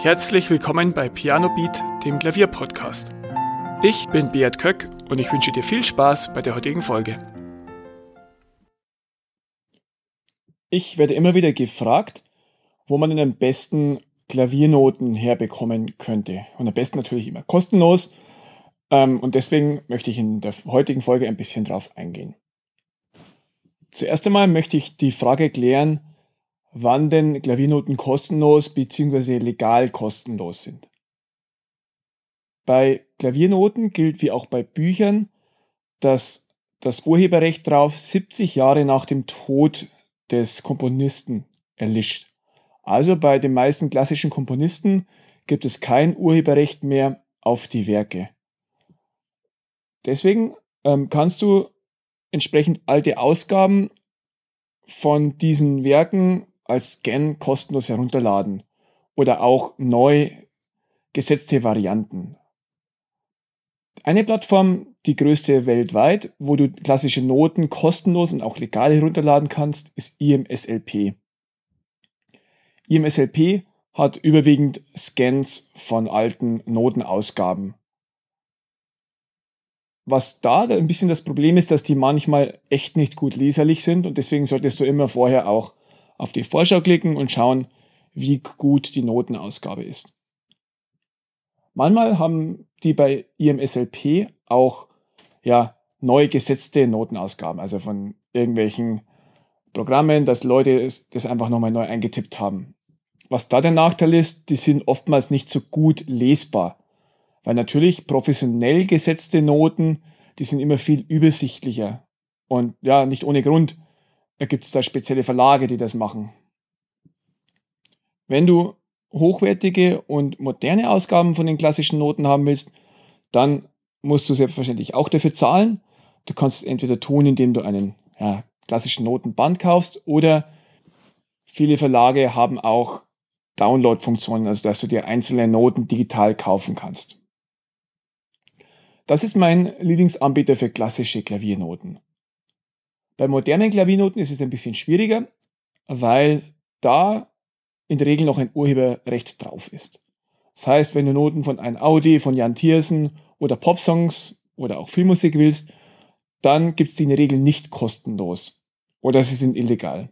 Herzlich willkommen bei Piano Beat, dem Klavierpodcast. Ich bin Beat Köck und ich wünsche dir viel Spaß bei der heutigen Folge. Ich werde immer wieder gefragt, wo man denn am besten Klaviernoten herbekommen könnte. Und am besten natürlich immer kostenlos. Ähm, und deswegen möchte ich in der heutigen Folge ein bisschen drauf eingehen. Zuerst einmal möchte ich die Frage klären, wann denn Klaviernoten kostenlos bzw. legal kostenlos sind. Bei Klaviernoten gilt wie auch bei Büchern, dass das Urheberrecht drauf 70 Jahre nach dem Tod des Komponisten erlischt. Also bei den meisten klassischen Komponisten gibt es kein Urheberrecht mehr auf die Werke. Deswegen ähm, kannst du entsprechend alte Ausgaben von diesen Werken als Scan kostenlos herunterladen oder auch neu gesetzte Varianten. Eine Plattform, die größte weltweit, wo du klassische Noten kostenlos und auch legal herunterladen kannst, ist IMSLP. IMSLP hat überwiegend Scans von alten Notenausgaben. Was da ein bisschen das Problem ist, dass die manchmal echt nicht gut leserlich sind und deswegen solltest du immer vorher auch auf die Vorschau klicken und schauen, wie gut die Notenausgabe ist. Manchmal haben die bei IMSLP auch ja, neu gesetzte Notenausgaben, also von irgendwelchen Programmen, dass Leute das einfach nochmal neu eingetippt haben. Was da der Nachteil ist, die sind oftmals nicht so gut lesbar, weil natürlich professionell gesetzte Noten, die sind immer viel übersichtlicher. Und ja, nicht ohne Grund gibt es da spezielle Verlage, die das machen. Wenn du hochwertige und moderne Ausgaben von den klassischen Noten haben willst, dann musst du selbstverständlich auch dafür zahlen. Du kannst es entweder tun, indem du einen ja, klassischen Notenband kaufst oder viele Verlage haben auch Download-Funktionen, also dass du dir einzelne Noten digital kaufen kannst. Das ist mein Lieblingsanbieter für klassische Klaviernoten. Bei modernen Klaviernoten ist es ein bisschen schwieriger, weil da in der Regel noch ein Urheberrecht drauf ist. Das heißt, wenn du Noten von ein Audi, von Jan Thiersen oder Popsongs oder auch Filmmusik willst, dann gibt es die in der Regel nicht kostenlos oder sie sind illegal.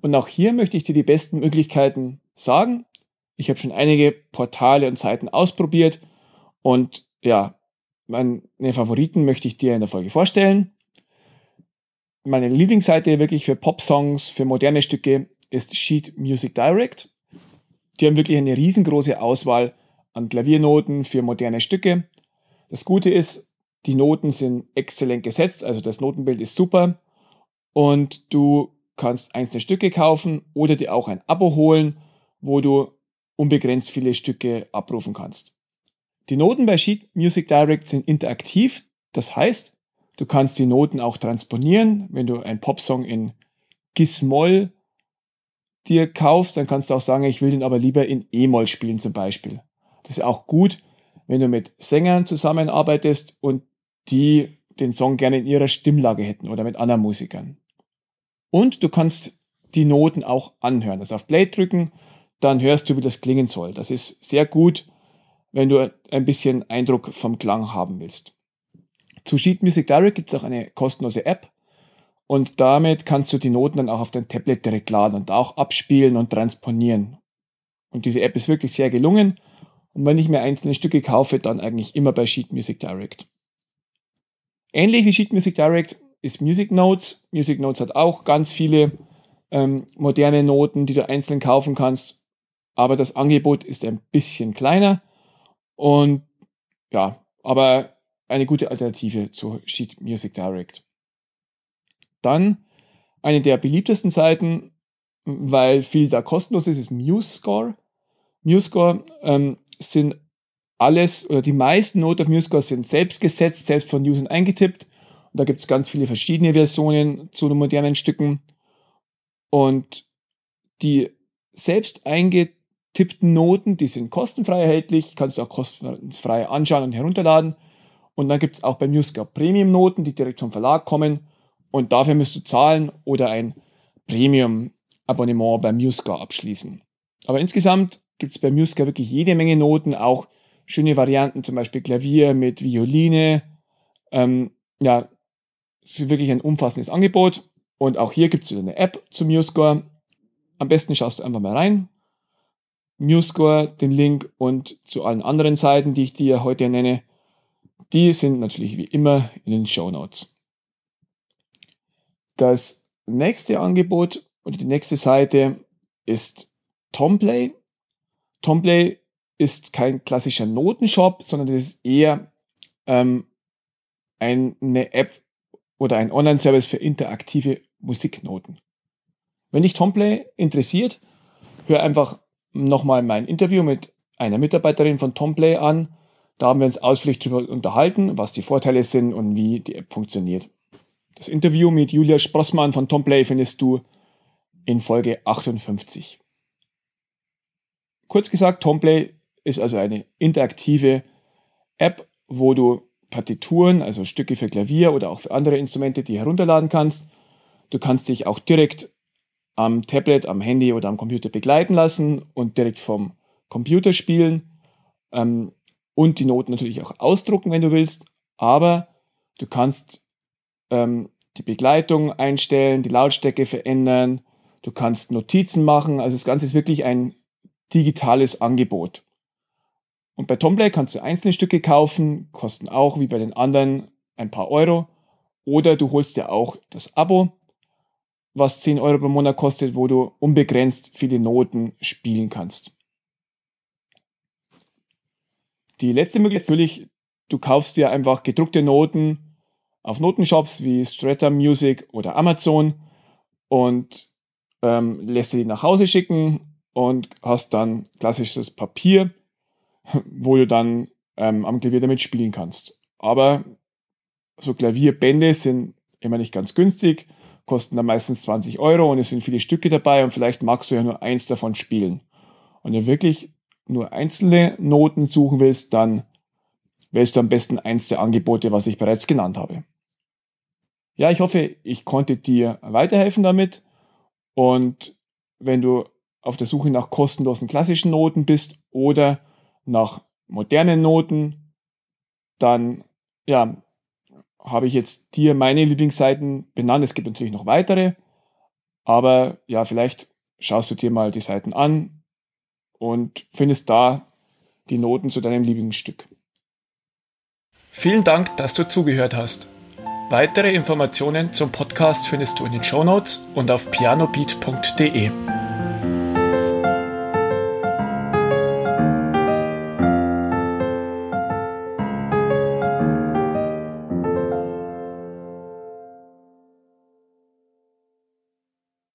Und auch hier möchte ich dir die besten Möglichkeiten sagen. Ich habe schon einige Portale und Seiten ausprobiert und ja, meine Favoriten möchte ich dir in der Folge vorstellen meine Lieblingsseite wirklich für Pop-Songs, für moderne Stücke ist Sheet Music Direct. Die haben wirklich eine riesengroße Auswahl an Klaviernoten für moderne Stücke. Das Gute ist, die Noten sind exzellent gesetzt, also das Notenbild ist super und du kannst einzelne Stücke kaufen oder dir auch ein Abo holen, wo du unbegrenzt viele Stücke abrufen kannst. Die Noten bei Sheet Music Direct sind interaktiv, das heißt, Du kannst die Noten auch transponieren. Wenn du einen Popsong in Gis-Moll dir kaufst, dann kannst du auch sagen, ich will den aber lieber in E-Moll spielen zum Beispiel. Das ist auch gut, wenn du mit Sängern zusammenarbeitest und die den Song gerne in ihrer Stimmlage hätten oder mit anderen Musikern. Und du kannst die Noten auch anhören. Also auf Play drücken, dann hörst du, wie das klingen soll. Das ist sehr gut, wenn du ein bisschen Eindruck vom Klang haben willst. Zu Sheet Music Direct gibt es auch eine kostenlose App und damit kannst du die Noten dann auch auf dein Tablet direkt laden und auch abspielen und transponieren. Und diese App ist wirklich sehr gelungen und wenn ich mir einzelne Stücke kaufe, dann eigentlich immer bei Sheet Music Direct. Ähnlich wie Sheet Music Direct ist Music Notes. Music Notes hat auch ganz viele ähm, moderne Noten, die du einzeln kaufen kannst, aber das Angebot ist ein bisschen kleiner und ja, aber eine gute Alternative zu Sheet Music Direct. Dann eine der beliebtesten Seiten, weil viel da kostenlos ist, ist MuseScore. MuseScore ähm, sind alles oder die meisten Noten auf MuseScore sind selbst gesetzt, selbst von Usern eingetippt. Und da gibt es ganz viele verschiedene Versionen zu den modernen Stücken. Und die selbst eingetippten Noten, die sind kostenfrei erhältlich, kannst du auch kostenfrei anschauen und herunterladen. Und dann gibt es auch bei Musiker Premium-Noten, die direkt vom Verlag kommen. Und dafür müsst du zahlen oder ein Premium-Abonnement bei Musiker abschließen. Aber insgesamt gibt es bei Musca wirklich jede Menge Noten, auch schöne Varianten, zum Beispiel Klavier mit Violine. Ähm, ja, es ist wirklich ein umfassendes Angebot. Und auch hier gibt es wieder eine App zu MuseScore. Am besten schaust du einfach mal rein. MuseScore, den Link und zu allen anderen Seiten, die ich dir heute nenne, die sind natürlich wie immer in den Show Notes. Das nächste Angebot oder die nächste Seite ist Tomplay. Tomplay ist kein klassischer Notenshop, sondern das ist eher ähm, eine App oder ein Online-Service für interaktive Musiknoten. Wenn dich Tomplay interessiert, hör einfach nochmal mein Interview mit einer Mitarbeiterin von Tomplay an. Da haben wir uns ausführlich darüber unterhalten, was die Vorteile sind und wie die App funktioniert. Das Interview mit Julia Sprossmann von Tomplay findest du in Folge 58. Kurz gesagt, Tomplay ist also eine interaktive App, wo du Partituren, also Stücke für Klavier oder auch für andere Instrumente, die herunterladen kannst. Du kannst dich auch direkt am Tablet, am Handy oder am Computer begleiten lassen und direkt vom Computer spielen ähm, und die Noten natürlich auch ausdrucken, wenn du willst. Aber du kannst ähm, die Begleitung einstellen, die Lautstärke verändern, du kannst Notizen machen. Also das Ganze ist wirklich ein digitales Angebot. Und bei Tomplay kannst du einzelne Stücke kaufen, kosten auch wie bei den anderen ein paar Euro. Oder du holst dir auch das Abo, was 10 Euro pro Monat kostet, wo du unbegrenzt viele Noten spielen kannst. Die letzte Möglichkeit natürlich, du kaufst dir einfach gedruckte Noten auf Notenshops wie Strata Music oder Amazon und ähm, lässt sie nach Hause schicken und hast dann klassisches Papier, wo du dann ähm, am Klavier damit spielen kannst. Aber so Klavierbände sind immer nicht ganz günstig, kosten dann meistens 20 Euro und es sind viele Stücke dabei und vielleicht magst du ja nur eins davon spielen. Und du wirklich nur einzelne Noten suchen willst, dann wählst du am besten eins der Angebote, was ich bereits genannt habe. Ja, ich hoffe, ich konnte dir weiterhelfen damit. Und wenn du auf der Suche nach kostenlosen klassischen Noten bist oder nach modernen Noten, dann ja, habe ich jetzt dir meine Lieblingsseiten benannt. Es gibt natürlich noch weitere, aber ja, vielleicht schaust du dir mal die Seiten an und findest da die Noten zu deinem Lieblingsstück. Vielen Dank, dass du zugehört hast. Weitere Informationen zum Podcast findest du in den Show Notes und auf pianobeat.de.